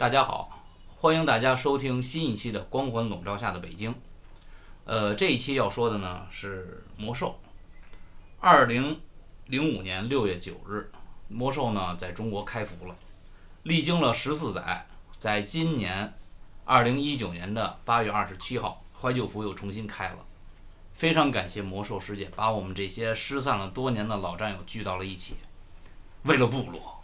大家好，欢迎大家收听新一期的《光环笼罩下的北京》。呃，这一期要说的呢是魔兽。二零零五年六月九日，魔兽呢在中国开服了，历经了十四载，在今年二零一九年的八月二十七号，怀旧服又重新开了。非常感谢魔兽世界把我们这些失散了多年的老战友聚到了一起，为了部落。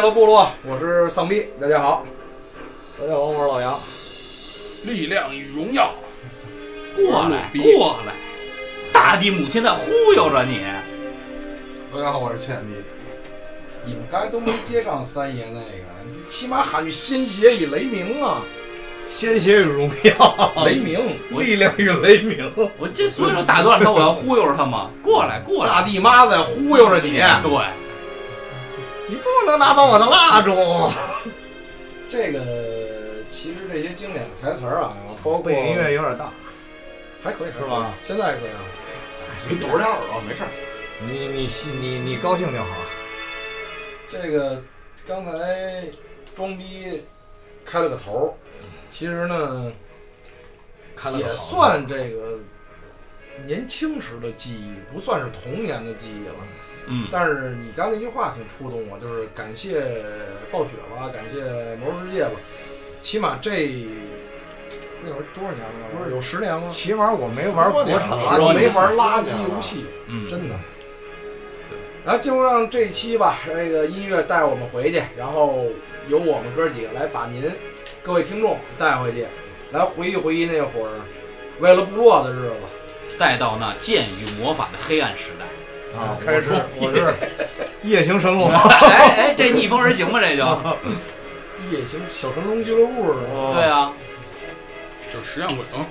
外露部落，我是丧逼，大家好。大家好，我是老杨。力量与荣耀，过来，过来！大地母亲在忽悠着你。大家好，我是倩碧。你们刚才都没接上三爷那个，你起码喊句鲜血与雷鸣啊！鲜血与荣耀，雷鸣，力量与雷鸣。我这所以说打断他，我要忽悠着他嘛。过来，过来大！地妈在忽悠着你。对，你不能拿走我的蜡烛。这个其实这些经典台词儿啊，包括背景音乐有点大，还可以，是吧？现在还可以啊。你堵着点耳朵，没事儿。你你你你高兴就好。这个刚才装逼开了个头儿，其实呢也算这个年轻时的记忆，不算是童年的记忆了。嗯，但是你刚那句话挺触动我，就是感谢暴雪吧，感谢魔兽世界吧，起码这那会儿多少年了？不是有十年吗？起码我没玩国产垃圾，没玩垃圾游戏，嗯，真的。然后就让这期吧，这个音乐带我们回去，然后由我们哥几个来把您各位听众带回去，来回忆回忆那会儿为了部落的日子。带到那剑与魔法的黑暗时代。啊！开始我是我是 夜行神龙。哎哎，这逆风而行吗？这就 夜行小神龙俱乐部是吧？对啊，就实验鬼嘛。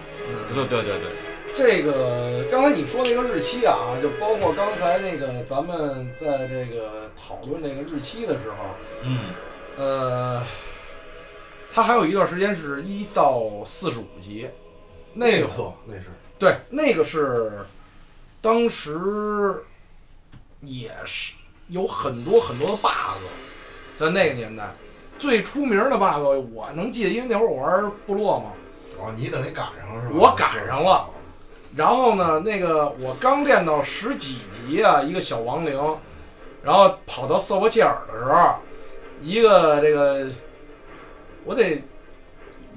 对对对对，这个刚才你说那个日期啊，就包括刚才那个咱们在这个讨论这个日期的时候，嗯，呃，它还有一段时间是一到四十五集，那个那是对，那个是当时也是有很多很多的 bug，在那个年代最出名的 bug 我能记得，因为那会儿我玩部落嘛，哦，你等于赶上了是吧？我赶上了。然后呢，那个我刚练到十几级啊，一个小亡灵，然后跑到瑟伯切尔的时候，一个这个我得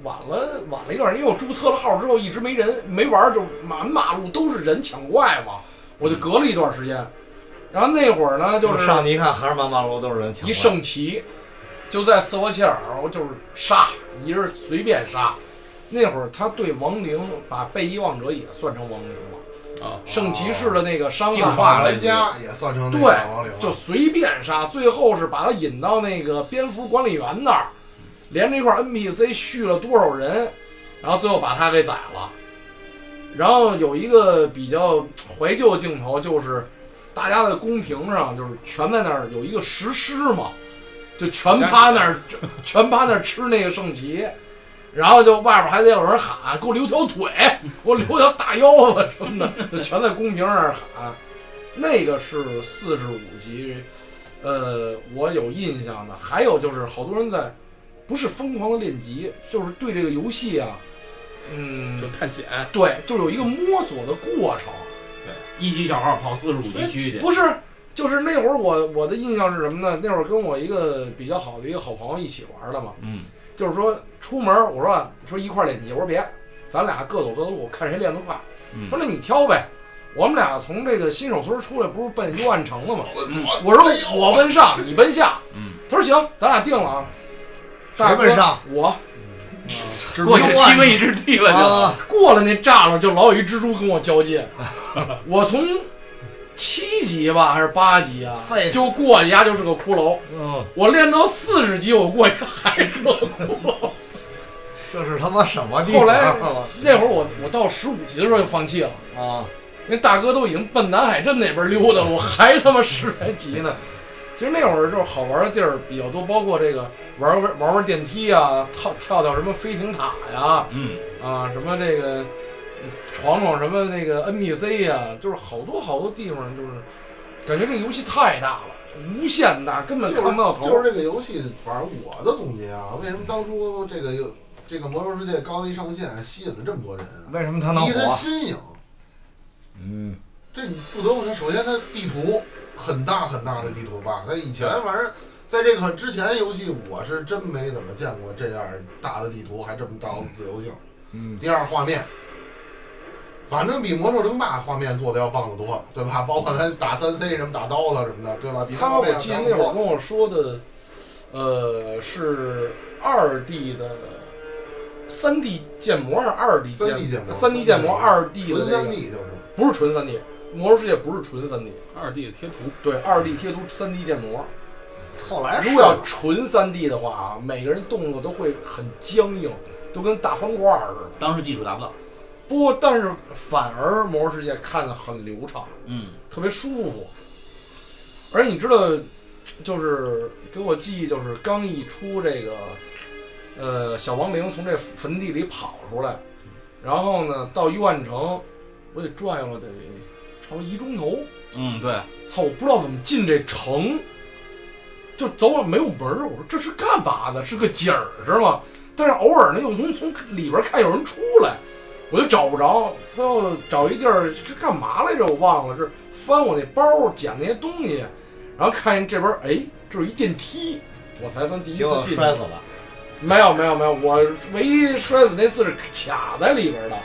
晚了晚了一段，因为我注册了号之后一直没人没玩，就满马路都是人抢怪嘛，我就隔了一段时间。然后那会儿呢，就是上去一看，还是满马路都是人抢。一圣骑，就在瑟伯切尔，就是杀，一人随便杀。那会儿他对亡灵把被遗忘者也算成亡灵了，啊，圣骑士的那个伤净害化家也算成对亡灵就随便杀，最后是把他引到那个蝙蝠管理员那儿，连着一块 NPC 续了多少人，然后最后把他给宰了。然后有一个比较怀旧的镜头，就是大家在公屏上就是全在那儿有一个石狮嘛，就全趴那儿 全趴那儿吃那个圣骑，然后就外边还得有人喊给我留条腿，给我留条大腰子什么的，就全在公屏上喊。那个是四十五集，呃，我有印象的。还有就是好多人在，不是疯狂的练级，就是对这个游戏啊，嗯，就探险，对，就有一个摸索的过程。一级小号跑四十五级区去，不是，就是那会儿我我的印象是什么呢？那会儿跟我一个比较好的一个好朋友一起玩的嘛，嗯，就是说出门儿，我说啊说一块儿练级，我说别，咱俩各走各的路，看谁练得快。嗯说那你挑呗。我们俩从这个新手村出来，不是奔幽暗城了吗？嗯我说我奔上，你奔下。嗯，他说行，咱俩定了啊。谁奔上？我只过去不过七位之地了就。啊，过了那栅栏，就老有一蜘蛛跟我交界。我从七级吧还是八级啊，就过去呀就是个骷髅。嗯，我练到四十级，我过去还是个骷髅。这是他妈什么地方？后来那会儿我我到十五级的时候就放弃了，啊，那大哥都已经奔南海镇那边溜达了，我还他妈十来级呢。其实那会儿就是好玩的地儿比较多，包括这个玩玩玩玩电梯啊，跳跳跳什么飞艇塔呀，嗯，啊，什么这个闯闯什么那个 NPC 呀、就是好多好多地方，就是感觉这个游戏太大了，无限大，根本就是看不到头。就是这个游戏，反正我的总结啊，为什么当初这个游这个魔兽世界刚一上线，吸引了这么多人啊？为什么他能第一，它？新颖，嗯，这你不得不说，首先它地图很大很大的地图吧，那以前反正在这个之前游戏，我是真没怎么见过这样大的地图，还这么大的自由性。嗯，第二，画面，反正比魔兽争霸画面做的要棒得多，对吧？包括他打三 C 什么打刀子什么的，对吧？比他我记得。那会儿跟我说的，呃，是二 D 的。三 D 建模还是二 D 三 D 建模，三 D 建模二 D 的纯三 D 就是。不是纯三 D，魔兽世界不是纯三 D，二 D 的贴图，对，二 D 贴图三 D 建模。后来如果要纯三 D 的话啊，每个人动作都会很僵硬，都跟大方块儿似的。当时技术达不到。不过，但是反而魔兽世界看的很流畅，嗯，特别舒服。而且你知道，就是给我记忆，就是刚一出这个，呃，小亡灵从这坟地里跑出来，然后呢，到幽暗城，我得转悠了得一钟头。嗯，对，操，我不知道怎么进这城，就走往没有门儿。我说这是干嘛的？是个景儿是吗？但是偶尔呢，又从从里边看有人出来，我就找不着。他要找一地儿，这干嘛来着？我忘了，是翻我那包捡那些东西，然后看见这边，哎，这是一电梯，我才算第一次进去。摔死了。没有没有没有，我唯一摔死那次是卡在里边的，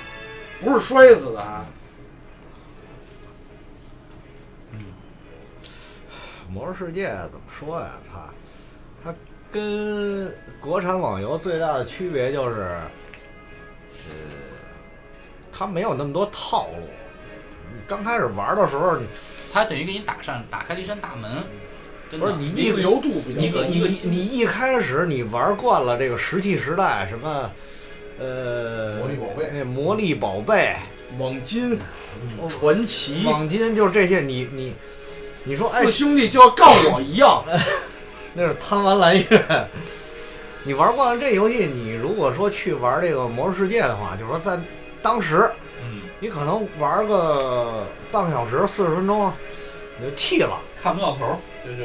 不是摔死的还。魔兽世界怎么说呀？操，它跟国产网游最大的区别就是，呃，它没有那么多套路。你刚开始玩的时候，它等于给你打上打开了一扇大门。不是你一自由度比较高一个一个你你一开始你玩惯了这个石器时代，什么，呃，魔力宝贝那魔力宝贝、网金、传奇，网金，就是这些，你你你说，哎四，兄弟就要告我一样，那是贪玩蓝月。你玩惯了这游戏，你如果说去玩这个魔兽世界的话，就是说在当时，嗯，你可能玩个半个小时、四十分钟，你就气了。看不到头儿，就就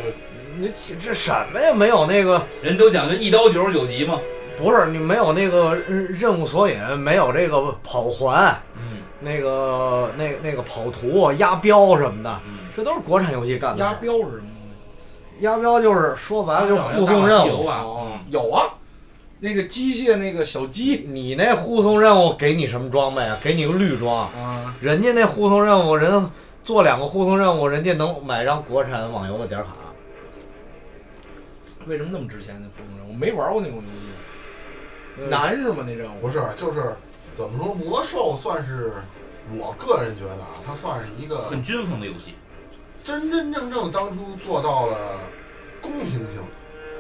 你这什么呀？没有那个，人都讲究一刀九十九级嘛。不是你没有那个任任务索引，没有这个跑环，嗯那个那那个跑图、压标什么的，嗯，这都是国产游戏干的。押标是什么东西？压标就是说白了就是护送任务。有啊，那个机械那个小鸡你那护送任务给你什么装备啊？给你个绿装。啊，人家那护送任务，人做两个护送任务，人家能买张国产网游的点卡。为什么那么值钱呢？不能我没玩过那种游戏，难是吗？那任务不是，就是怎么说，魔兽算是我个人觉得啊，它算是一个很均衡的游戏。真真正正当初做到了公平性。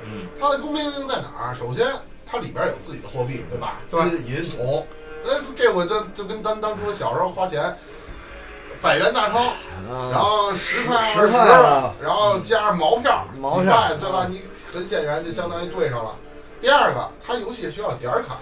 嗯，它的公平性在哪儿？首先，它里边有自己的货币，对吧？对金银铜，哎，这我就就跟咱当初小时候花钱，百元大钞，然啊，后十块、十二十，块啊然后加上毛票，毛票几块，对吧？你很显然就相当于对上了。第二个，它游戏需要点卡，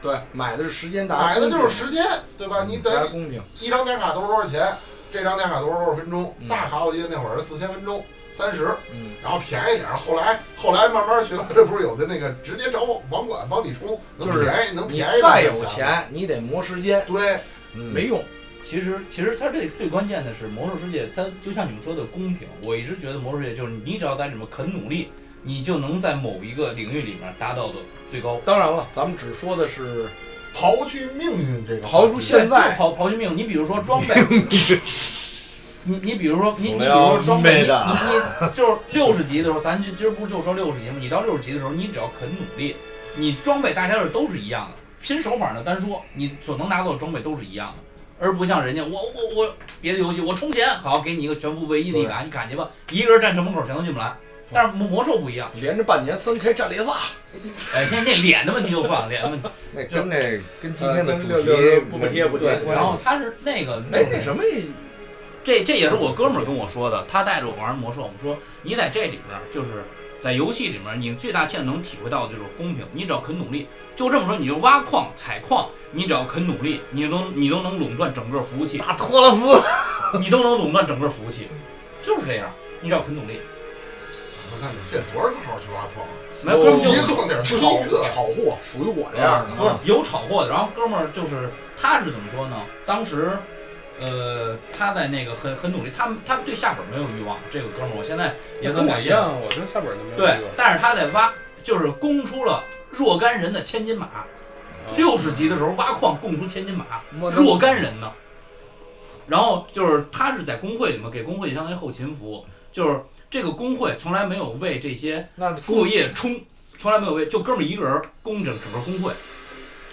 对，买的是时间大家买的就是时间，对吧？你平大家等于公平，一张点卡都是多少钱，这张电卡多少多少分钟，嗯大卡我记得那会儿是四千分钟，三十，嗯，然后便宜点儿。后来后来慢慢学会的不是有的那个直接找网管帮你充，能就是便宜能你便宜再有钱，你得磨时间，对，嗯没用。其实其实它这最关键的是魔兽世界，它就像你们说的公平。我一直觉得魔兽世界就是你只要在里面肯努力，你就能在某一个领域里面达到的最高。当然了，咱们只说的是刨去命运这个刨出现在刨刨去命，你比如说装备，你你比如说你你比如说装备，你你你就是六十级的时候，咱就今儿不就说六十级吗？你到六十级的时候，你只要肯努力，你装备大家是都是一样的，拼手法呢单说，你所能拿到的装备都是一样的，而不像人家我我我别的游戏我充钱好给你一个全服唯一的一卡，你砍去吧，一个人站城门口全都进不来。但是魔魔兽不一样，连着半年三开战列萨，哎，那那脸的问题就算了，脸的问题。那跟那跟今天的主题不贴不贴然后他是那个，哎，那什么，这这也是我哥们儿跟我说的，他带着我玩魔兽，我们说你在这里面就是在游戏里面，你最大限度能体会到的就是公平，你只要肯努力，就这么说，你就挖矿采矿，你只要肯努力，你都你都能垄断整个服务器，打托勒斯，你都能垄断整个服务器，就是这样，你只要肯努力。我看你建多少个号去挖矿？没有，哥们儿就一个矿点出炒一个，炒货，属于我这样的。不是有炒货的，然后哥们儿就是他是怎么说呢？当时，呃，他在那个很很努力，他们他对下本没有欲望，这个哥们儿我现在也很跟我感谢。一样，我对下本就没有对这个，但是他在挖，就是供出了若干人的千金马。六十级的时候挖矿供出千金马，若干人呢。然后就是他是在工会里面给工会相当于后勤服务，就是这个工会从来没有为这些副业冲，从来没有为就哥们儿一个人供整整个工会，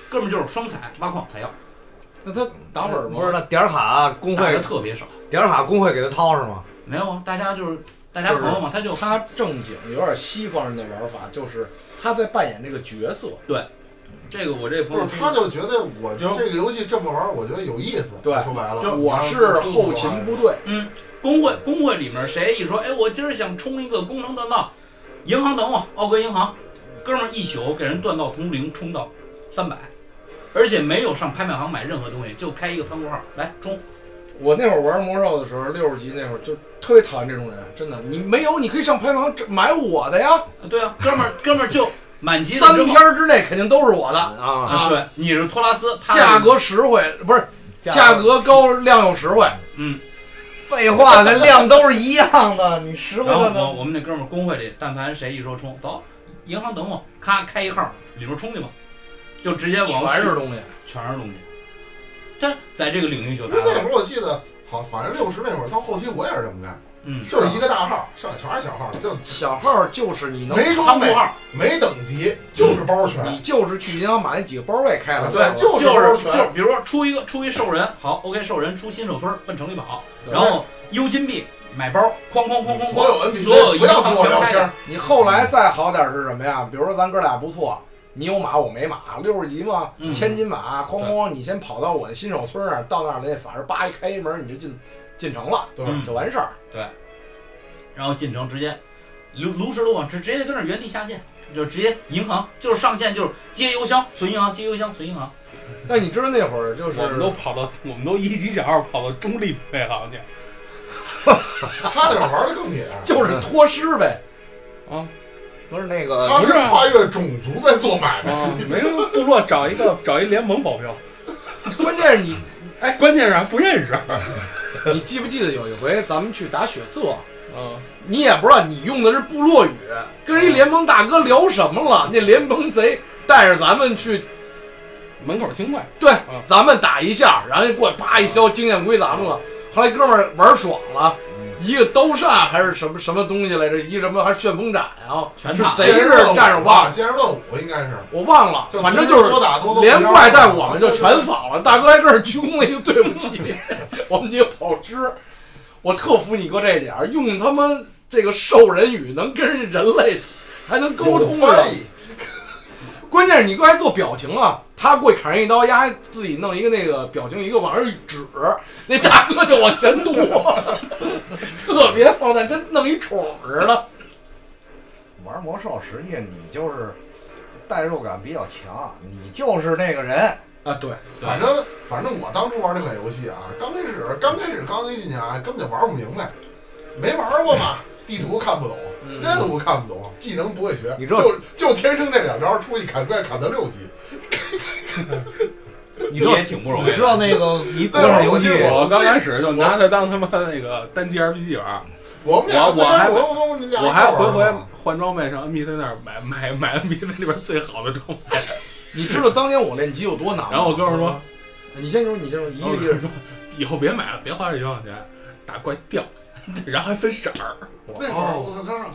哥们儿就是双采挖矿采药，那他打本吗？不是那点儿卡工打的会特别少。点儿卡工会给他掏是吗？没有啊，大家就是大家朋友嘛，他就他正经有点西方人的玩法，就是他在扮演这个角色。对这个我这朋友不是，他就觉得我这就这个游戏这么玩，我觉得有意思。对说白了，就我是后勤部队，嗯工会工会里面谁一说，哎，我今儿想冲一个工程锻造，银行等我，奥格银行，哥们儿一宿给人锻造从零冲到三百，而且没有上拍卖行买任何东西，就开一个仓库号来冲。我那会儿玩魔兽的时候，六十级那会儿就特别讨厌这种人，真的，你没有你可以上拍卖行买我的呀，啊对啊，哥们儿 哥们儿就满级三天之内肯定都是我的，啊，啊，对，你是托拉斯，他价格实惠，不是价格高，量又实惠。嗯。废话，那量都是一样的，你实惠的呢？我们那哥们儿工会里，但凡谁一说冲，走，银行等我，咔开一号，里边冲去吧，就直接往市全是东西，全是东西。但在这个领域就因为那会儿我记得，好，反正六十那会儿到后期我也是这么干，嗯，就是一个大号，剩下全是小号，就小号就是你能没装备，仓库号，没等级，就是包全。你就是去银行把那几个包给开了，对，就是就包是就全。是比如说出一个出一兽人，好，OK，兽人出新手村奔城里跑，然后邮金币买包，哐哐哐哐所有哐，NPC 所有银不要跟我聊天，你后来再好点是什么呀？比如说咱哥俩不错，你有马我没马，六十级嘛，嗯。千金马，哐哐，你先跑到我的新手村那儿，到那儿那法师叭一开一门你就进进城了，对嗯就完事儿。对。然后进城直接炉炉石路网直直接跟那儿原地下线，就直接银行就是上线就是接邮箱存银行，接邮箱存银行。但你知道那会儿就是我们都跑到，我们都一级小号跑到中立配行去。他那会儿玩的更野，就是脱尸呗，啊不是那个他是不是啊跨越种族在做买卖。啊！每个部落找一个 找一联盟保镖，关键是你哎关键是还不认识。你记不记得有一回咱们去打血色，嗯，你也不知道你用的是部落语，跟一联盟大哥聊什么了？那联盟贼带着咱们去，门口清快，对嗯，咱们打一下，然后就过来啪一削，经验归咱们了。后来哥们儿玩爽了，一个刀煞还是什么什么东西来着？一什么还是旋风斩啊？全场是贼是战士忘了，先是问我应该是，我忘了，反正就是多打多多连怪带我们就全扫了。大哥还跟这鞠躬了一个对不起，我们几个跑吃。我特服你哥这点儿，用他妈这个兽人语能跟人人类还能沟通上。关键是你哥还做表情啊，他过去砍人一刀，丫还自己弄一个那个表情，一个往上一指，那大哥就往前躲，特别操蛋，跟弄一宠似的。玩魔兽，实际你就是代入感比较强，你就是那个人。啊，对，反正反正我当初玩这款游戏啊，刚开始刚开始刚一进去啊，根本就玩不明白，没玩过嘛，地图看不懂，嗯任务看不懂，技能不会学，你知道就就天生这两招，出去砍怪砍到六级，你知道也挺不容易的。你知道那个一国那会儿游戏，我刚开始就拿它当他妈那个单机 RPG 玩，我我我还我还回回换装备上 NPC 那儿买买买 NPC 里边最好的装备，你知道当年我练级有多难吗？然后我哥们儿说，你先说，你先说，一个一个说以后别买了，别花这冤枉钱，打怪掉，然后还分色儿。那会儿我刚上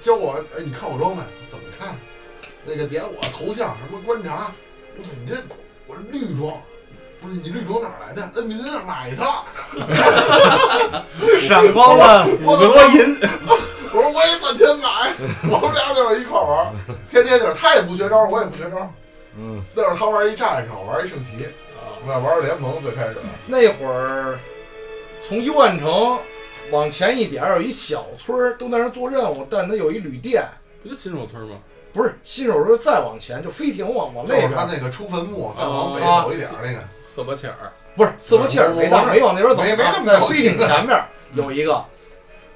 教我，哎，你看我装备怎么看？那个点我头像什么观察，我说你这我是绿装，不是你绿装哪儿来的？那你在哪儿买的？闪光了，我五多银，我说我也攒钱买，我们俩就是一块儿玩儿，天天就是他也不学招，我也不学招。嗯，那会儿他玩一战士，我玩一圣骑，我俩玩联盟最开始。那会儿从幽暗城往前一点儿有一小村儿，都在那儿做任务，但它有一旅店，不就新手村吗？不是新手村再往前就飞艇往往就那边他那个出坟墓，再往北啊走一点儿那个。瑟伯切尔，不是斯伯切尔没到，没往那边走没没那啊，么飞艇前 面儿有一个。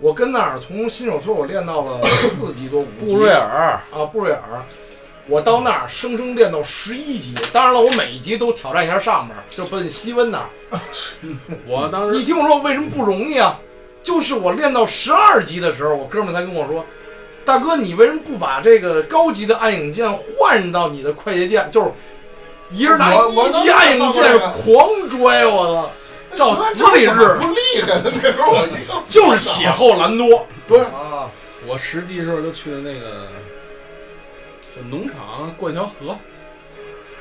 我跟那儿从新手村我练到了四级多五级，布瑞尔，啊，布瑞尔，我到那儿生生练到十一级。当然了，我每一级都挑战一下上面，就奔西温那儿。我当时你听我说，为什么不容易啊？就是我练到十二级的时候，我哥们儿才跟我说：“大哥，你为什么不把这个高级的暗影剑换到你的快捷键？就是一人拿一级暗影剑狂拽，我操！照死里日，不厉害的那时候我就是血厚蓝多。对，啊，我实际时候就去的那个，就农场过一条河，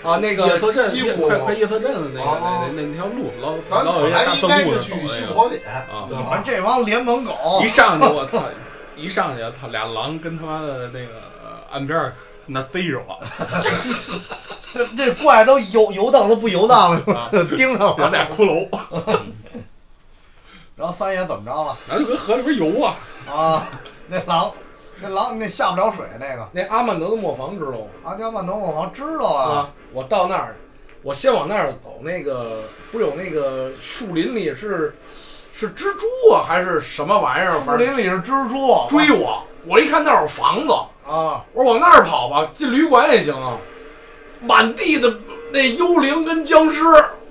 啊，那夜个色镇，夜西部快快夜色镇的那个啊那那那条路，老咱老有一本来大应该是坟墓的走去西那啊对吧你们？这帮联盟狗一，上去我操，一上去他俩狼跟他妈的那个呃岸边那逮着我，这这怪都游游荡都不游荡了，啊盯上了。有俩骷髅，然后三爷怎么着了？然后就跟河里边游啊，啊，那狼，那狼那下不了水那个，那阿曼德的磨坊知道吗？阿加曼德磨坊知道啊。啊，我到那儿，我先往那儿走，那个不是有那个树林里是是蜘蛛啊，还是什么玩意儿？树林里是蜘蛛，追我，我一看那儿有房子，啊，我说往那儿跑吧，进旅馆也行啊。满地的那幽灵跟僵尸，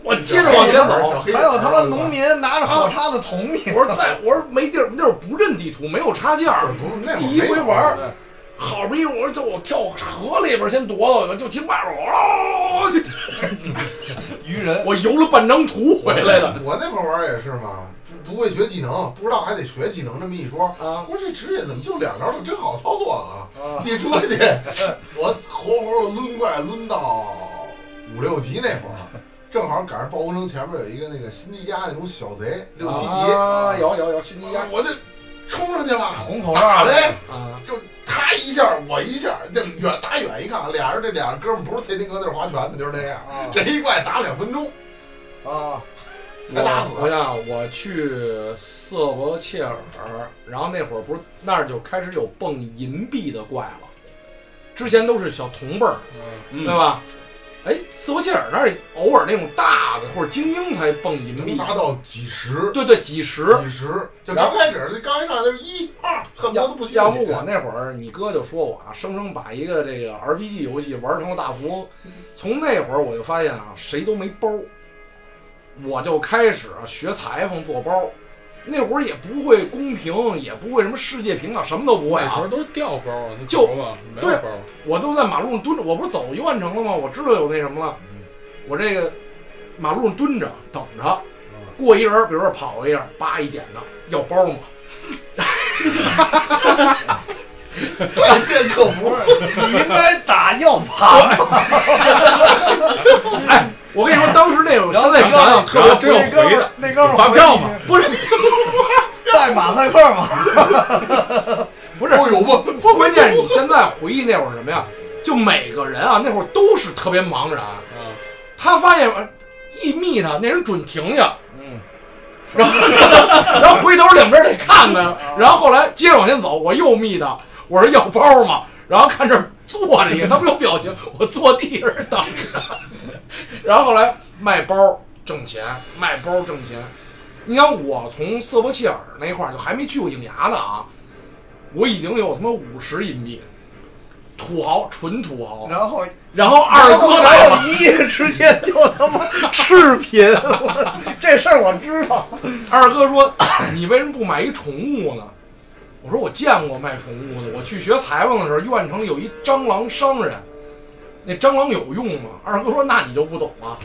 我接着往前走。还有他妈农民拿着火叉子捅你。我说在，我说没地儿，那会儿不认地图，没有插件儿。不是那会儿第一回玩儿好不容易，我说就我跳河里边儿先躲躲吧，就听外边儿哦，就 愚人，我游了半张图回来的。我那会儿玩儿也是嘛，不不会学技能，不知道还得学技能。这么一说，啊，我说这职业怎么就两招就真好操作啊！啊 一出去，我活活的抡怪抡到五六级那会儿，正好赶上暴风城前面有一个那个辛迪加那种小贼，六七级，啊，有有有辛迪加。我就冲上去了，红口罩打呗，啊，就他一下我一下，这远打远一看，俩人这俩人哥们不是天天搁那儿划拳的，就是那样。啊。这一怪打两分钟啊，才打死。我我想我去瑟伯切尔，然后那会儿不是那儿就开始有蹦银币的怪了，之前都是小铜蹦儿，嗯。对吧？哎，斯伯切尔那儿偶尔那种大的或者精英才蹦银币，能达到几十，对对，几十。几十，就刚开始这刚一上来就是一二，恨不得都不行要不我那会儿，你哥就说我啊，生生把一个这个 RPG 游戏玩成了大富翁。从那会儿我就发现啊，谁都没包，我就开始啊学裁缝做包。那会儿也不会公平，也不会什么世界频道，什么都不会啊。那时候都是掉包啊，就对，我都在马路上蹲着，我不是走幽暗城了吗？我知道有那什么了，我这个马路上蹲着等着，过一人，比如说跑过一下，叭一点的要包吗？在线客服，你应该打要盘，我跟你说，当时那个，我然后现在想想特别真有那哥们回的，儿那哥们儿发票嘛，不是带马赛克嘛，不是都有吗？关键是你现在回忆那会儿什么呀？就每个人啊，那会儿都是特别茫然。嗯，他发现呃一密他，那人准停下，嗯，然后 然后回头两边得看看，然后后来接着往前走，我又密他，我说要包吗？然后看这儿坐着一个，他不有表情，我坐地上等着。然后后来卖包挣钱，卖包挣钱。你想我从瑟伯切尔那块儿就还没去过影牙呢啊，我已经有他妈五十银币，土豪，纯土豪。然后然后二哥来了一夜之间就他妈赤贫，我 这事儿我知道，二哥说：“你为什么不买一宠物呢？”我说：“我见过卖宠物的，我去学裁缝的时候，院城里有一蟑螂商人，那蟑螂有用吗？”二哥说：“那你就不懂了，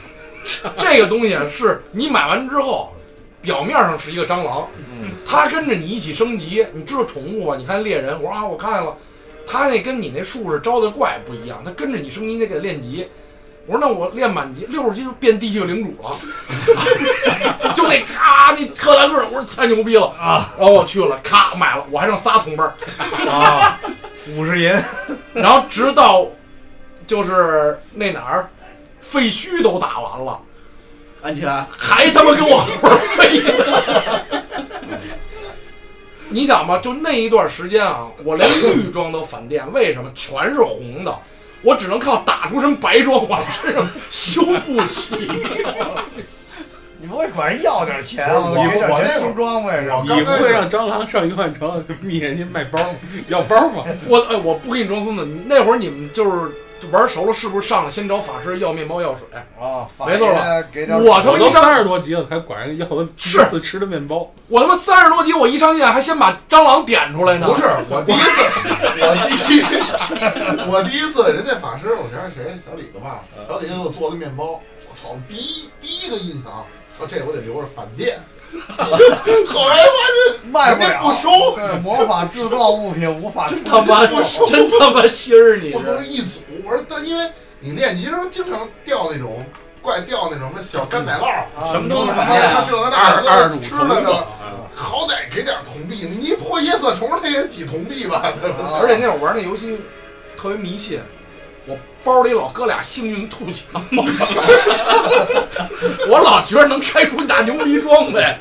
这个东西是你买完之后，表面上是一个蟑螂，嗯，它跟着你一起升级。你知道宠物吧？你看猎人，我说啊，我看见了，它那跟你那术士招的怪不一样，它跟着你升级，你得给他练级。我说那我练满级，六十级就变地球领主了，就那咔那特大个儿，我说太牛逼了啊！然后我去了，咔买了，我还剩仨同伴儿，啊，五十银，然后直到就是那哪儿废墟都打完了，安琪拉，还他妈给我后边飞呢。你想吧，就那一段时间啊，我连绿装都反电，为什么？全是红的，我只能靠打出身白装往身上修不起。你不会管人要点钱我给点钱我我那装备是？你不会让蟑螂上一万城灭人家卖包要包吗？我哎，我不给你装孙子，那会儿你们就是玩熟了，是不是上来先找法师要面包药水？啊，没错吧吧？给点我他妈一上三十多级了，还管人要第一次吃的面包。我他妈三十多级，我一上线还先把蟑螂点出来呢。不是我第一次，我第一，我第一次，人家法师，我想是谁？小李子吧，小李子给我做的面包，我操，第一第一个印象，操，这我得留着返店。后来发现卖不了，不收，对，魔法制造物品无法出真他妈不收真他妈心儿，你我都是是一组。我说，但因为你练级的时候经常掉那种怪掉那种什么小干奶酪，啊什么都能什反电啊这个那个吃的这，好歹给点铜币，你一破夜色虫它也几铜币吧，对吧？而且那会儿玩那游戏特别迷信，我包里老搁俩幸运兔强，我老觉得能开出大牛逼装备。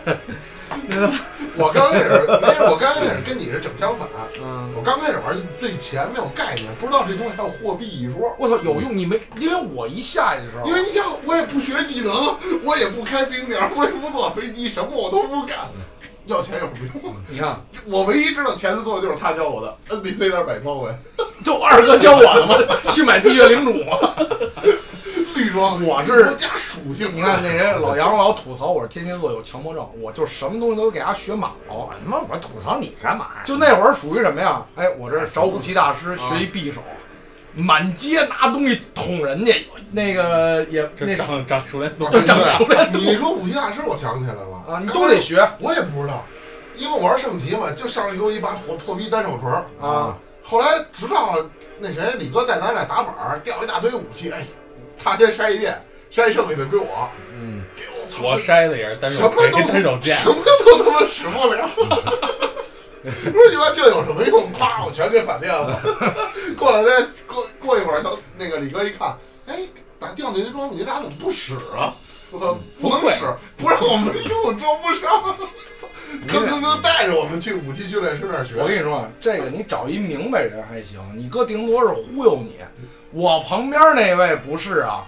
我刚开始没有，我刚开始跟你是整相反。嗯，我刚开始玩对钱没有概念，不知道这东西还有货币一说。我操，有用！你没，因为我一下去的时候因，为你想，我也不学技能，我也不开飞行点，我也不坐飞机，什么我都不干，要钱有什么用？你看，我唯一知道钱的作用就是他教我的，NBC 那儿买装备，就二哥教我的嘛，去买地穴领主嘛。绿装，我是多加属性。你看那人老杨老吐槽我是天蝎座有强迫症，我就什么东西都给他学满了我。他妈我吐槽你干嘛呀？就那会儿属于什么呀？哎，我这找武器大师学一匕首，满街拿东西捅人家，那个也这那长长熟练度长熟练度你说武器大师，我想起来了啊，你都得学我也不知道，因为我玩圣骑嘛，就上来给我一把破破逼单手锤儿。啊。后来直到那谁李哥带咱俩打板儿，掉一大堆武器，哎，他先筛一遍，筛剩下的归我，嗯，给我操，我筛的也是单什么手锤、都单手 剑什，么都他妈使不了。说你妈这有什么用？夸我全给反电了。过两天过过一会儿，他那个李哥一看，哎，咋掉那些装备你俩怎么不使啊？不能使，不让我们用，装不上。吭吭吭带着我们去武器训练师那儿学。我跟你说，这个你找一明白人还行，你哥顶多是忽悠你。我旁边那位不是啊，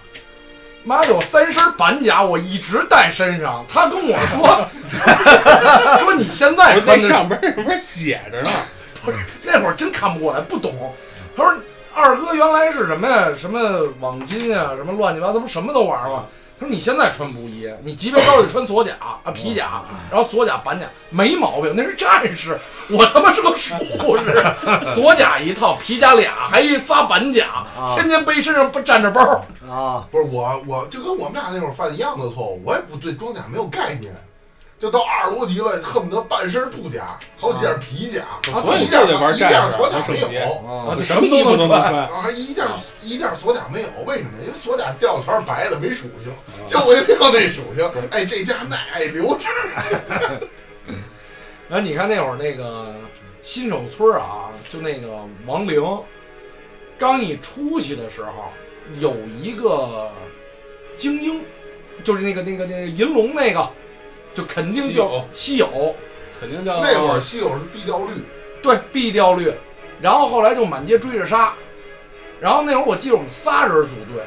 妈有三身板甲，我一直带身上。他跟我说，说你现在我穿的那上边儿不是写着呢，不是那会儿真看不过来，不懂。他说二哥原来是什么呀？什么网金啊，什么乱七八糟，不什么都玩吗？他说你现在穿布衣，你级别高就穿锁甲啊皮甲，然后锁甲板甲没毛病，那是战士。我他妈是个术士，锁甲一套，皮甲俩，还一仨板甲，天天背身上不站着包。啊，不是我，我就跟我们俩那会儿犯一样的错误，我也不对装甲没有概念，就到二十多级了，恨不得半身布甲，好几件皮甲，啊所以一件就得玩一件战士锁甲没有，啊，什么衣服都能穿。啊，还一件一件锁甲没有，为什么？因为锁甲掉全是白的，没属性，就我一定要那属性。哎，这家耐哎留着。然后你看那会儿那个新手村啊，就那个亡灵，刚一出去的时候，有一个精英，就是那个那个那个银龙那个，就肯定就稀有，肯定叫那会儿稀有是必掉率，对必掉率。然后后来就满街追着杀，然后那会儿我记得我们仨人组队，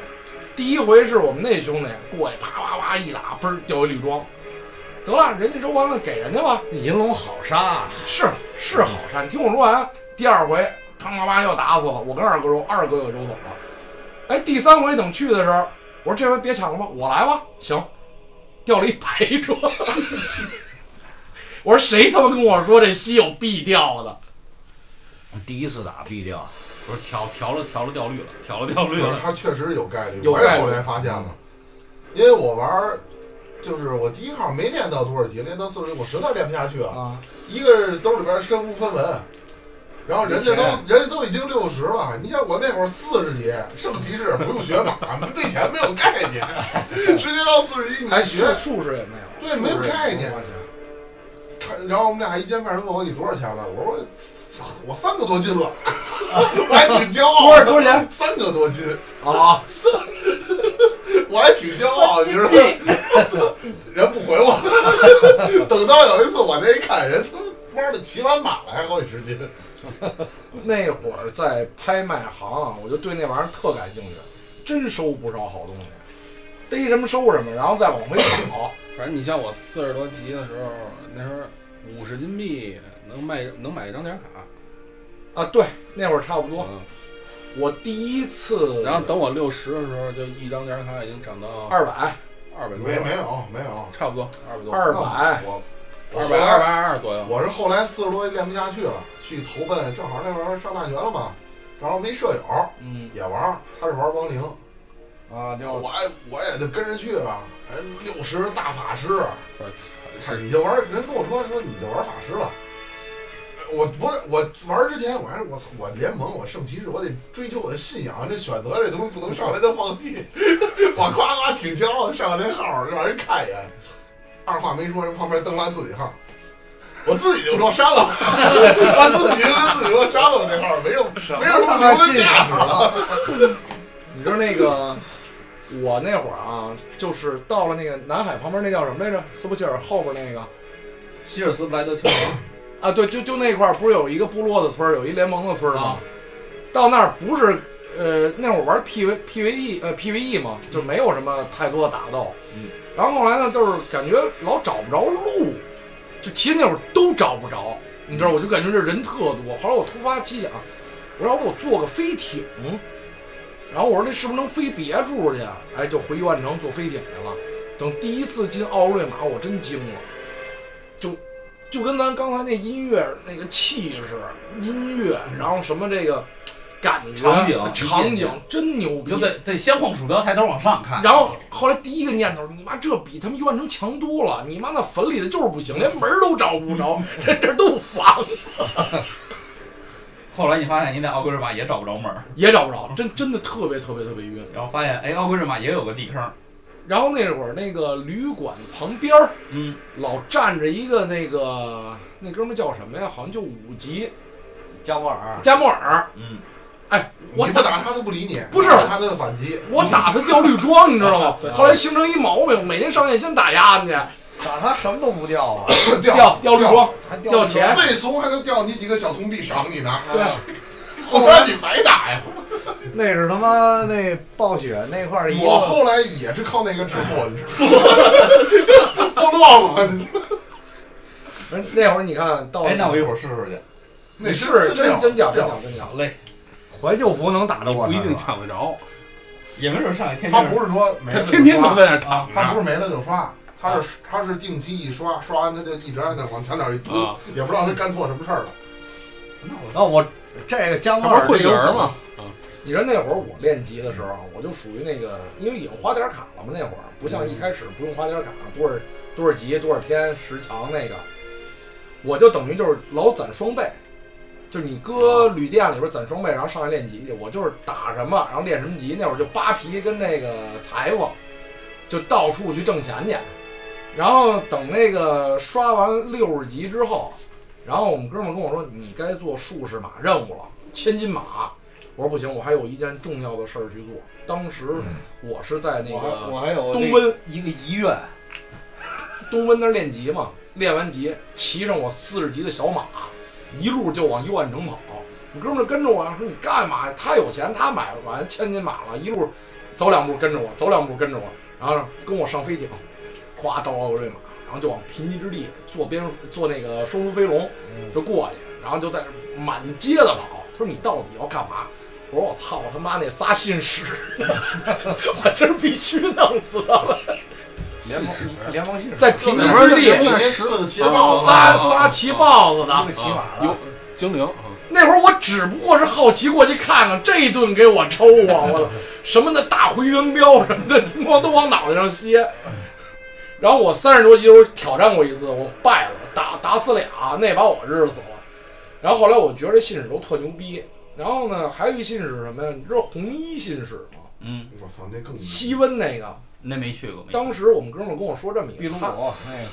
第一回是我们那兄弟过去啪啪啪一打，嘣儿掉一绿装，得了，人家说完了给人家吧。银龙好杀啊，是是好杀，你听我说完，第二回啪啪啪又打死了，我跟二哥说，二哥又揉走了。哎，第三回等去的时候，我说这回别抢了吧，我来吧。行，掉了一白装。我说谁他妈跟我说这稀有必掉的？第一次打必掉，不是调调了调了掉率了，调了掉率了。它确实有概率。有概率我也后来发现了，因为我玩儿，就是我第一号没练到多少级，练到四十级，我实在练不下去啊。啊，一个是兜里边身无分文，然后人家都人家都已经六十了，你像我那会儿四十级圣骑士不用学马，对钱没有概念，直接到四十级你还学术，术士也没有，对没有概念他然后我们俩一见面，他问我你多少钱了，我说操我三个多斤了，我还挺骄傲的，多少多少钱？三个多斤，啊，我还挺骄傲，你知道吗？人不回我，等到有一次我那一看，人他妈的骑完马了还好几十斤，那会儿在拍卖行啊，我就对那玩意儿特感兴趣，真收不少好东西，逮什么收什么，然后再往回跑。反正你像我四十多级的时候，那时候五十金币能卖能买一张点卡，啊，对，那会儿差不多。嗯，我第一次，然后等我六十的时候，就一张点卡已经涨到二百，二百多，没没有没有，差不多二百多，二百，二百二百二左右。我是后来四十多练不下去了，去投奔，正好那会儿上大学了嘛，正好没舍友嗯，也玩儿，他是玩亡灵，啊，就我还我也就跟着去了，人六十大法师，我操你就玩儿，人跟我说说你就玩法师吧。我不是我玩之前我还是我操我联盟我圣骑士我得追求我的信仰这选择这东西不能上来就放弃，我夸夸挺骄傲地上那号儿让人看一眼，二话没说人旁边登完自己号，我自己就说删了，我自己就跟自己说删了我这号没有 没有什么留的价值了。你知道那个，我那会儿啊，就是到了那个南海旁边那叫什么来着？斯普切尔后边那个 希尔斯布莱德丘陵啊，对，就就那块儿不是有一个部落的村儿，有一联盟的村儿吗？啊到那儿不是，呃，那会儿玩 P V P V E 呃 P V E 嘛，就没有什么太多的打斗。嗯。然后后来呢，就是感觉老找不着路，就其实那会儿都找不着，你知道，我就感觉这人特多。后来我突发奇想，我说要不我坐个飞艇，然后我说那是不是能飞别处去？哎，就回万城坐飞艇去了。等第一次进奥瑞玛，我真惊了，就就跟咱刚才那音乐那个气势、音乐，然后什么这个感觉、场景场景真牛逼你就。得得先晃鼠标，抬头往上看。然后后来第一个念头，你妈这比他们幽暗城强多了，你妈那坟里的就是不行，连门都找不着，这这都房 后来你发现你在奥格瑞玛也找不着门，也找不着，真真的特别特别特别晕。然后发现哎，奥格瑞玛也有个地坑。然后那会儿那个旅馆旁边儿嗯，老站着一个那个那哥们儿叫什么呀？好像就五级加莫尔，加莫尔。嗯，哎，我你不打他都不理你，不是打他他就反击。我打他掉绿装，你知道吗？后来形成一毛病，每天上线先打鸭子去，打他什么都不掉啊，掉掉掉绿装，还掉钱最怂还能掉你几个小铜币赏你呢，对，后来你白打呀。那是他妈那暴雪那块儿，我后来也是靠那个致富，你知道吗？部落嘛，那会儿你看到哎，那我一会儿试试去。那是真真假真掉掉。真假。好嘞，怀旧服能打得过他不一定抢得着，也没准上去天天他不是说没他了就天天都刷在那儿躺着。他不是没了就刷，他是他是定期一刷，刷完他就一直在那往墙角一蹲啊，也不知道他干错什么事儿了。那我然后我这个加摩他不是会员吗？你说那会儿我练级的时候，我就属于那个，因为已经花点卡了嘛，那会儿不像一开始不用花点卡，多少多少级多少天十强那个，我就等于就是老攒双倍，就是你搁旅店里边攒装备，然后上来练级去。我就是打什么，然后练什么级，那会儿就扒皮跟那个裁缝，就到处去挣钱去。然后等那个刷完六十级之后，然后我们哥们儿跟我说，你该做术士马任务了，千金马。我说不行，我还有一件重要的事儿去做。当时我是在那个我还有东温一个遗愿，东温那儿练级嘛，练完级，骑上我四十级的小马，一路就往幽暗城跑。你哥们儿跟着我说你干嘛呀？他有钱，他买完千金马了，一路走两步跟着我，走两步跟着我，然后跟我上飞艇，咵到奥格瑞玛，然后就往贫瘠之地坐边坐那个双足飞龙就过去，然后就在这满街的跑。他说你到底要干嘛？我说我操他妈那仨信使，我今儿必须弄死他们！联盟联盟信使在贫那瘠之地，一年四个骑豹子，仨仨骑豹子一的个。骑马有，精灵，那会儿我只不过是好奇过去看看，这一顿给我抽啊！我操，什么的大回旋镖什么的，叮咣都往脑袋上歇。然后我三十多级时候挑战过一次，我败了，打打死俩，那把我日死了。然后后来我觉得这信使都特牛逼。然后呢，还有一信使是什么呀？你知道红衣信使吗？嗯，我操，那更西温那个。那没去过，当时我们哥们儿跟我说这么一个，他鲁那个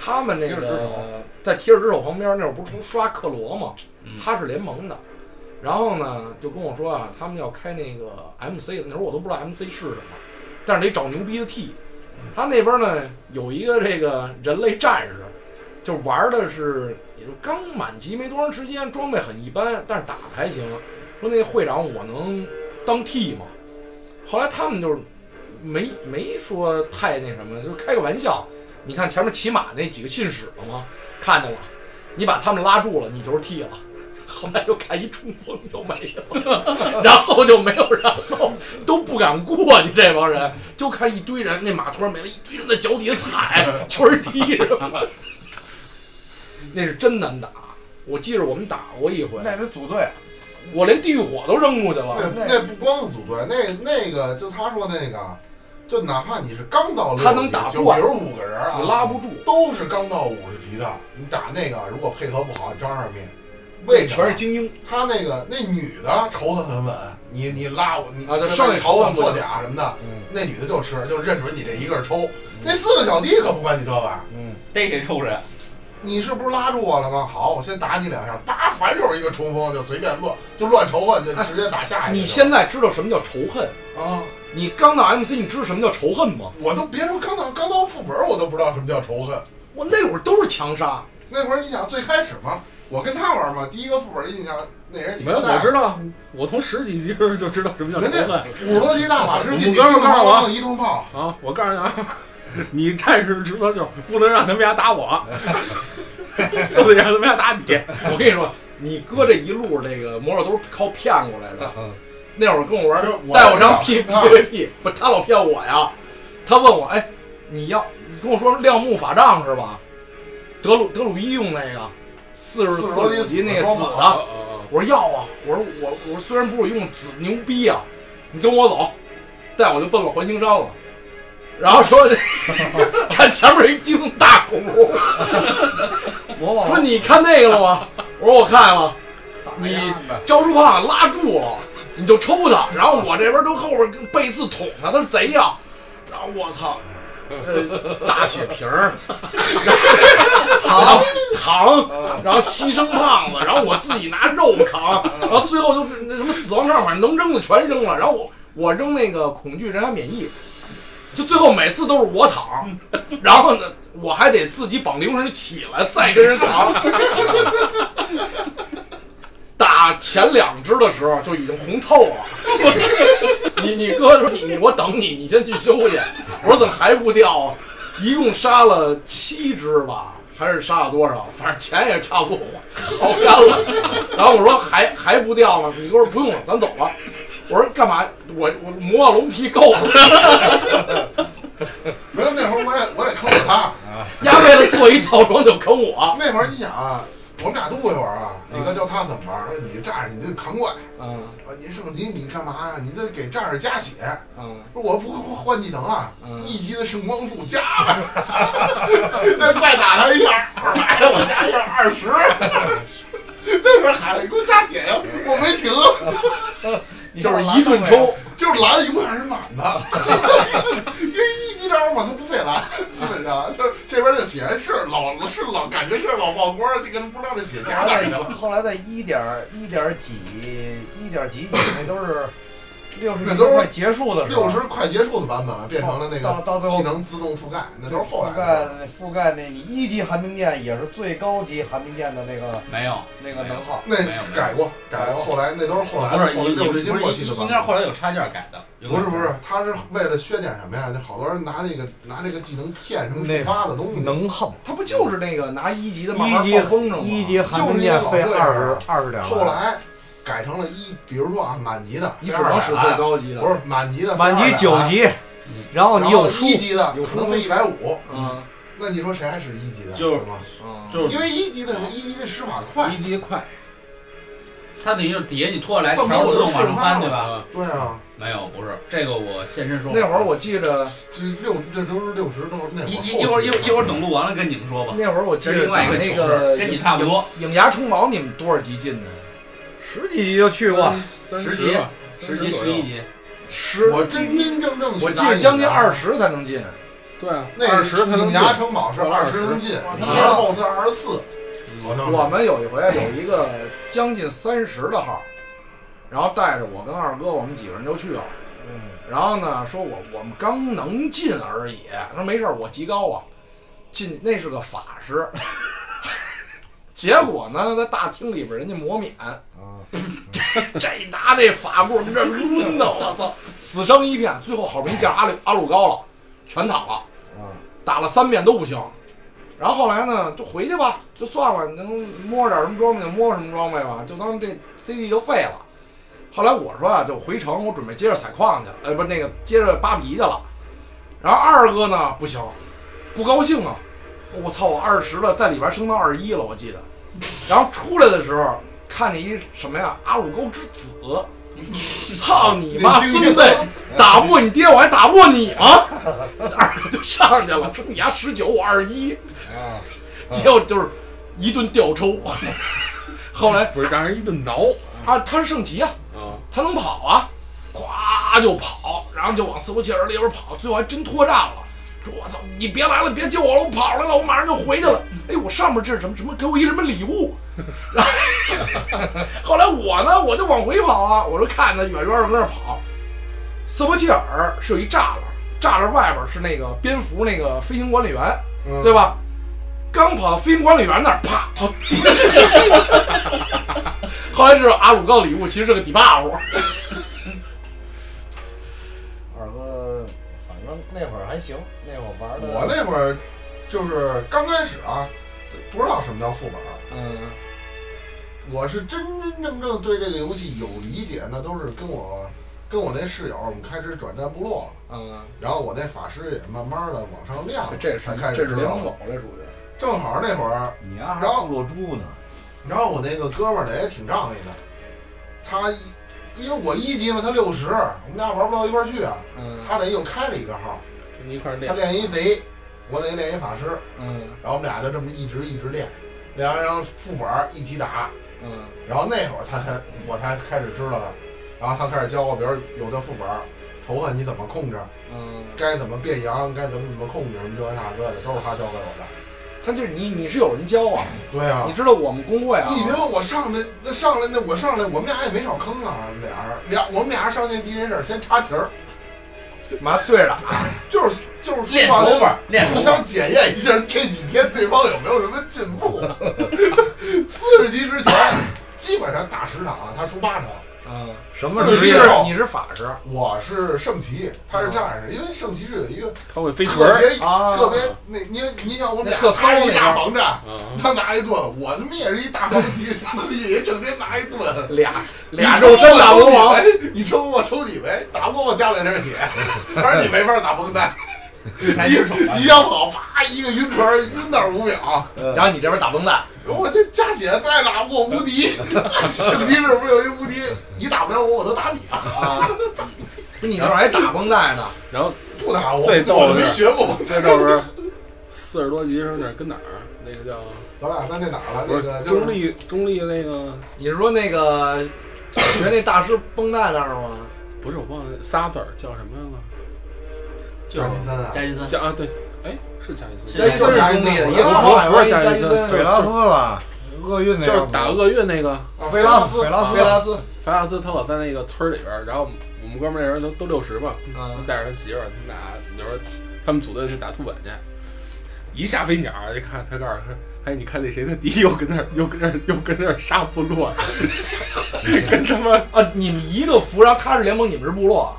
他们那个在铁尔之手旁边那会儿不是刷克罗吗？嗯他是联盟的。然后呢，就跟我说啊，他们要开那个 MC，那时候我都不知道 MC 是什么，但是得找牛逼的 T。他那边呢有一个这个人类战士，就玩的是也就刚满级没多长时间，装备很一般，但是打的还行。说那个会长我能当 T 吗？后来他们就是没没说太那什么，就是开个玩笑。你看前面骑马那几个信使了吗？看见了，你把他们拉住了，你就是 T 了。后来就看一冲锋就没了，然后就没有然后，都不敢过去。这帮人就看一堆人，那马突然没了，一堆人在脚底下踩，全是踢什么。那是真难打。我记着我们打过一回，那是组队，我连地狱火都扔过去了。那那不光组队，那那个就他说那个，就哪怕你是刚到六十他能打级就比如五个人啊，你拉不住，都是刚到五十级的，你打那个如果配合不好，你照样灭。为什么全是？精英。他那个那女的仇恨很稳，你你拉我，你上来仇我炒我恨不行破甲什么的，嗯那女的就吃，就认准你这一个人抽。那四个小弟可不管你这个，嗯，逮谁抽谁。你是不是拉住我了吗？好，我先打你两下，叭，反手一个冲锋就随便乱，就乱仇恨，就直接打下一个。你现在知道什么叫仇恨？啊，你刚到 MC，你知道什么叫仇恨吗？我都别说刚到刚到副本，我都不知道什么叫仇恨。我那会儿都是强杀，那会儿你想最开始嘛，我跟他玩嘛，第一个副本印象那人李没有，我知道，我从十几级时候就知道什么叫仇人家恨五十多级大法师 进去，五哥们儿告诉我我一通炮，啊！我告诉你啊，你战士职责就是不能让他们家打我，就得让他们家打你。我跟你说，你哥这一路这个魔兽都是靠骗过来的。那会儿跟我玩带我上 P 啊 PVP，不是他老骗我呀。他问我，哎，你要你跟我说亮木法杖是吧？德鲁德鲁伊用那个四十40多级四级那个紫的，我说要啊，我说我我说虽然不是用紫牛逼啊，你跟我走，带我就奔了环形山了。然后说，看前面一惊动大恐龙，我往说你看那个了吗？我说我看了。你招出胖拉住了，你就抽他，然后我这边都后边跟背刺捅他，他是贼呀、然后我操，呃，大血瓶儿，然后糖，然后牺牲胖子，然后我自己拿肉扛，然后最后就是那什么死亡杖，反正能扔的全扔了，然后我我扔那个恐惧人还免疫，就最后每次都是我躺，然后呢我还得自己绑灵魂起来再跟人扛。打前两只的时候就已经红透了。你你哥说你你我等你，你先去休息。我说怎么还不掉啊？一共杀了七只吧，还是杀了多少？反正钱也差不多好干了。然后我说还还不掉吗？你哥说不用了，咱走吧。我说干嘛？我我磨龙皮够了，没有那会儿我也我也坑了他，丫为了做一套装就坑我。那会儿你想啊，我们俩都不会玩啊，李哥教他怎么玩，说你这样你就扛怪，嗯。啊你升级你干嘛呀？你得给战士加血，嗯。说我不会换技能啊，嗯。一级的圣光术加，那怪打他一下二百，我加一下二十。那会儿喊了，你给我加血呀！我没停，就是一顿抽。就是蓝永远是满的，因为一级招嘛，它不费蓝，基本上就是这边的血是老是老感觉是老爆光，这个不知道这血加哪去了。后来在一点一点几一点几几那都是六十那都是快结束的时候，六十快结束的版本了，变成了那到到最后个技能自动覆盖，那都是后来覆。盖那覆盖那你一级寒冰剑也是最高级寒冰剑的那个没有，那个能耗。那改过，改过，后来那都是后来的，不是后来六十应不是斤过期的版应该是后。来有插件改的。不是不是，他是为了削减什么呀？就好多人拿那个拿这个技能骗什么触发的东西。能耗，他不就是那个拿一级的慢慢一级放风筝吗？一级寒冰剑费二十二十点，后来改成了一，比如说啊，满级的你只能使最高级的。不是满级的，满级九，级，然后你有书，一级的有可能费一百五，嗯那你说谁还使一级的？就是就是因为一级的一级的施法快一，级快它等于是底下你拖下来，放条自动往上翻，对吧？啊，对啊，没有，不是这个，我现身说法。那会儿我记着，这六这都是六十都是那会儿一一一会儿一会儿一会儿儿等录完了跟你们说吧。那会儿我记着另外一个跟你差不多影。牙冲毛，你们多少级进的？十几集就去过，三十集十吧，十集十一集，十，我真真正正去我记着打影牙将近二十才能进。对啊，那二十才能进。影牙城堡是二十能进，哇一年后是二十四。我们有一回有一个将近三十的号，然后带着我跟二哥，我们几个人就去了。嗯，然后呢，说我我们刚能进而已。他说没事儿，我极高啊。进那是个法师，结果呢，在大厅里边人家磨免，啊，这拿那法棍儿这抡的，我操，死生一片。最后好不容易见阿鲁阿鲁高了，全躺了，打了三遍都不行。然后后来呢，就回去吧，就算了，能摸着点什么装备就摸什么装备吧，就当这 CD 就废了。后来我说啊，就回城，我准备接着采矿去，呃，不那个接着扒皮去了。然后二哥呢，不行，不高兴啊，我操，我二十了，在里边升到二十一了，我记得。然后出来的时候，看见一什么呀，阿鲁沟之子，操你妈孙子，打不过你爹，我还打不过你吗？二哥就上去了，说你丫十九，我二十一，啊，结果就是一顿吊抽。后来不是让人一顿挠啊，他是圣骑啊，啊，他能跑啊，咵就跑，然后就往斯波切尔里边跑，最后还真脱战了。说我操，你别来了，别救我了，我跑来了，我马上就回去了。哎，我上面这是什么什么，给我一什么礼物？然 后后来我呢，我就往回跑啊，我就看他远远的搁那儿跑。斯波切尔是有一栅栏，栅栏外边是那个蝙蝠那个飞行管理员，嗯对吧？刚跑到飞行管理员那儿，啪！后来知道阿鲁高礼物其实是个底 buff。正那会儿还行，那会儿玩的，我那会儿就是刚开始啊，不知道什么叫副本儿。嗯，我是真真正正对这个游戏有理解，那都是跟我跟我那室友，我们开始转战部落。嗯，然后我那法师也慢慢的往上亮，这才开始知道。正好那会儿，你丫还部落猪呢，然后我那个哥们儿呢也挺仗义的，他一因为我一级嘛，他六十，我们俩玩不到一块儿去啊。嗯。他等于又开了一个号，跟你一块儿他练。一贼，我等于练一法师，嗯。然后我们俩就这么一直一直练，练完然后副本儿一起打，嗯。然后那会儿他才我才开始知道的，然后他开始教我，比如有的副本儿仇恨你怎么控制，嗯，该怎么变羊，该怎么怎么控制，什么这那个的，都是他教给我的。他就是你，你是有人教啊。对啊你，知道我们工会啊，你别说我上来那上来那我上来，我们俩也没少坑啊，俩人俩我们俩人上线第一件事儿先插旗儿，妈对了，就是就是练说话手法，练手法互相。检验一下这几天对方有没有什么进步。四十级之前基本上打十场啊，他输八场。嗯，什么是你是职业？你是法师我是圣骑，他是战士，因为圣骑是有一个他会飞锤特别啊。特别那你你想我们俩那特骚他是一大防战，啊，他拿一盾，我他妈也是一大防骑，他妈也整天拿一盾。俩俩肉身大我抽你魔王，呗，你抽我抽你呗，打不过我加两点血，反正你没法打绷带，这 才一是手吧一想跑，啪一个晕船，晕那儿五秒，然后你这边打绷带，我这加血再打不过无敌，圣骑士不是有一无敌，你打不了我，我能打你啊！啊，不是你那会儿还打绷带呢，然后不打我，最逗的我没学过绷带。最逗是四十多级时候那儿跟哪儿？那个叫咱俩在那哪儿了？不是那个就是中立中立那个你是说那个学那大师绷带那儿吗？不是我忘了仨字儿叫什么了？加里森啊，加基森，加啊对，哎是加一斯，加伊森是中立的，一个啊黄海湾，一个不是加伊森加伊森，菲拉斯吧，厄运那个就是打厄运那个啊菲拉斯，菲拉斯，菲拉斯，菲拉斯，他老在那个村儿里边儿，然后我们哥们儿那人都都六十嘛，嗯，带着他媳妇儿，他们俩你说他们组队去打副本去，一下飞鸟儿就看他告诉他，哎，你看那谁那敌又跟那儿又跟那儿又跟那儿杀部落，跟他妈啊，你们一个服，然后他是联盟，你们是部落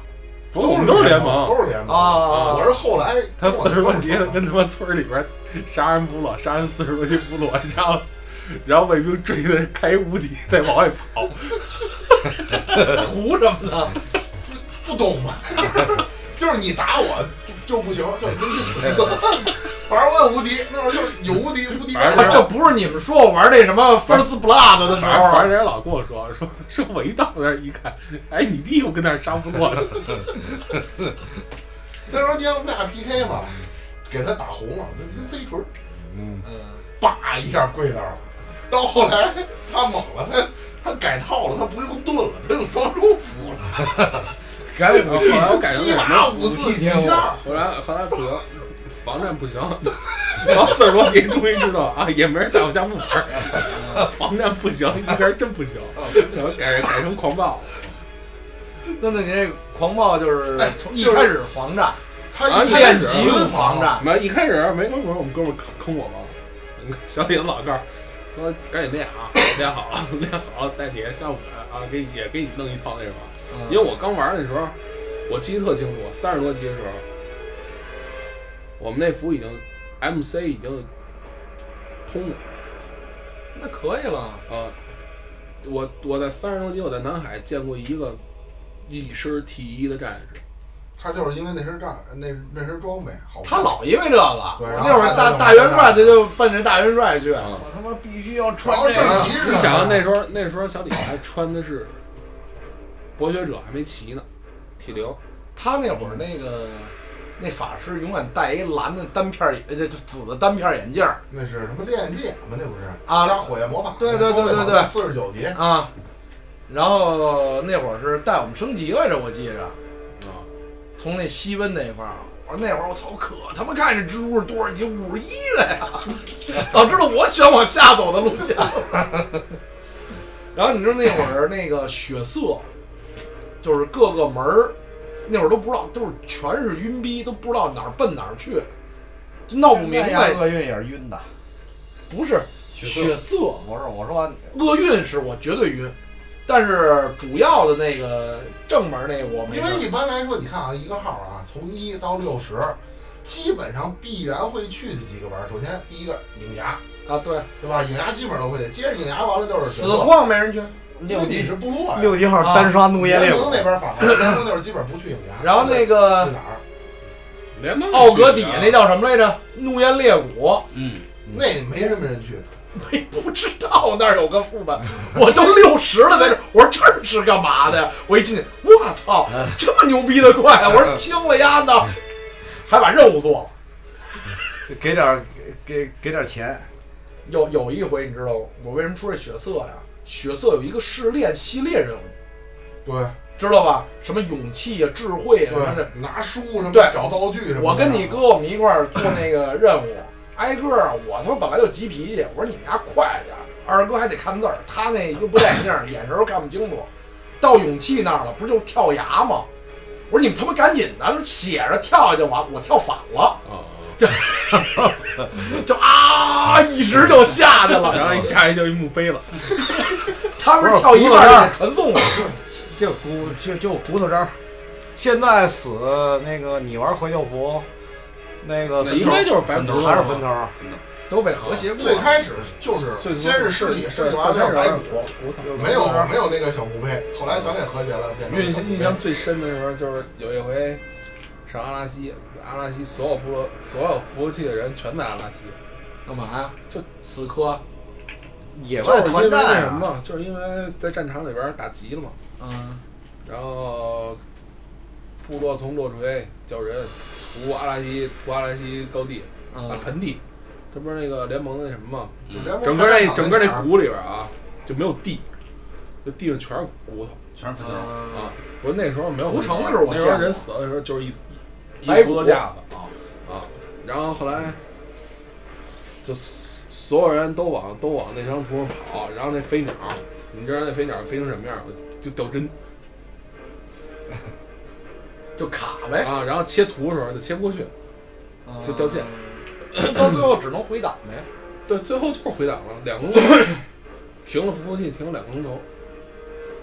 不是我们都是联盟，都是联盟。啊我是后来他四十多级跟他妈村里边杀人部落，杀人四十多级部落，然后然后卫兵追的开无敌再往外跑，图什么呢？不懂吗？就是你打我就不行，就你死正我也无敌，那会儿就是有无敌，无敌。这不是你们说我玩那什么 First Blood 的时反正反候，正人老跟我说说说我一到那儿一看，哎，你弟又跟那儿杀不落呢。那时候你看我们俩 PK 嘛，给他打红了，就扔飞锤，嗯，叭一下跪那儿了。到后来他猛了，他他改套了，他不用盾了，他用双手斧了，改武器后来我改成那什么，五四几下。后来后来不行，防战不行。到四十多级终于知道啊，也没人带我下副本儿，防战不行，一边真不行，然后改改成狂暴。那那你这狂暴就是哎从一开始防战，他啊一练级不防战，没一开始没跟我说，我们哥们儿坑坑我嘛，小李子老告诉说赶紧练啊，练好了，练好了带你下午啊，给你也给你弄一套那什么。嗯因为我刚玩那时候，我记得特清楚，我三十多级的时候，我们那服已经 MC 已经通了那可以了。啊。我我在三十多级，我在南海见过一个一身 T 一的战士，他就是因为那身战那那身装备好，他老因为这个，对我那会儿大大元帅他就奔着大元帅去，啊我他妈必须要穿这个。你想那时候那时候小李还穿的是博学者还没齐呢，T 零他那会儿那个那法师永远戴一蓝的单片眼，呃，紫的单片眼镜儿那是什么烈焰之眼吗？那不是啊加火焰魔法，对对对对对四十九级，啊。然后那会儿是带我们升级来着，我记着，啊，从那西温那一块儿。我说那会儿我操，可他妈看这蜘蛛是多少级？五十一了呀！早知道我选往下走的路线了。然后你知道那会儿那个血色，就是各个门儿，那会儿都不知道，都是全是晕逼，都不知道哪儿奔哪儿去，就闹不明白。厄运也是晕的。不是血血色，不是，我说厄运是我绝对晕，但是主要的那个正门那个我没。因为一般来说，你看啊，一个号啊，从一到六十，基本上必然会去的几个门儿。首先第一个影牙，啊，对，对吧？影牙基本上都会去，接着影牙完了就是死色矿没人去。因为你是部落呀。六级号单刷怒焰烈火联盟，那边反过来，联盟就是基本不去影 牙。然后那去个哪儿？联盟奥格底下那叫什么来着？怒焰裂谷。嗯，那没什么人去。没不知道那儿有个副本，我都六十了在这儿，我说这是干嘛的呀？我一进去，我操，这么牛逼的怪！我说轻了丫的，还把任务做了。给点儿给给点儿钱。有有一回你知道我为什么说这血色呀？血色有一个试炼系列任务，对知道吧？什么勇气啊、智慧啊，什么的。拿书什么对找道具什么。我跟你哥我们一块儿做那个任务，挨个儿，我他妈本来就急脾气，我说你们家快点儿，二哥还得看字儿，他那又不戴眼镜儿，眼神儿看不清楚。到勇气那儿了，不是就跳崖吗？我说你们他妈赶紧的，就写着跳下去完，我跳反了，啊，就啊一直就下去了然后。一下去就一墓碑了。他不是跳一半儿就传送了，就骨就就骨头渣儿。现在死那个你玩回救服，那个那应该就是白骨还是坟头儿？都被和谐过。最开始就是最先是尸体，尸最体完了是白骨，骨头。没有没有那个小墓碑，后来全给和谐了，变成印象印象最深的时候就是有一回上阿拉西，阿拉西所有部落所有服务器的人全在阿拉西，干嘛呀？就死磕。野就是因为外团战啊！那什么，就是因为在战场里边打急了嘛，嗯，然后部落从落锤叫人屠阿拉西屠阿拉西高地打嗯盆地，这不是那个联盟那什么嘛、嗯整个那整个那场谷里边啊就没有地，就地上全是骨头全是坟头。嗯啊。不是那时候没有屠城的时候那时候人死了的时候就是一一白骨骨头架子啊啊，然后后来就所所有人都往都往那张图上跑，然后那飞鸟，你知道那飞鸟飞成什么样吗？就掉帧 就卡呗，啊，然后切图的时候就切不过去，就掉线嗯。到最后只能回档呗。对，最后就是回档了，两个钟头，停了服务器，停了两个钟头，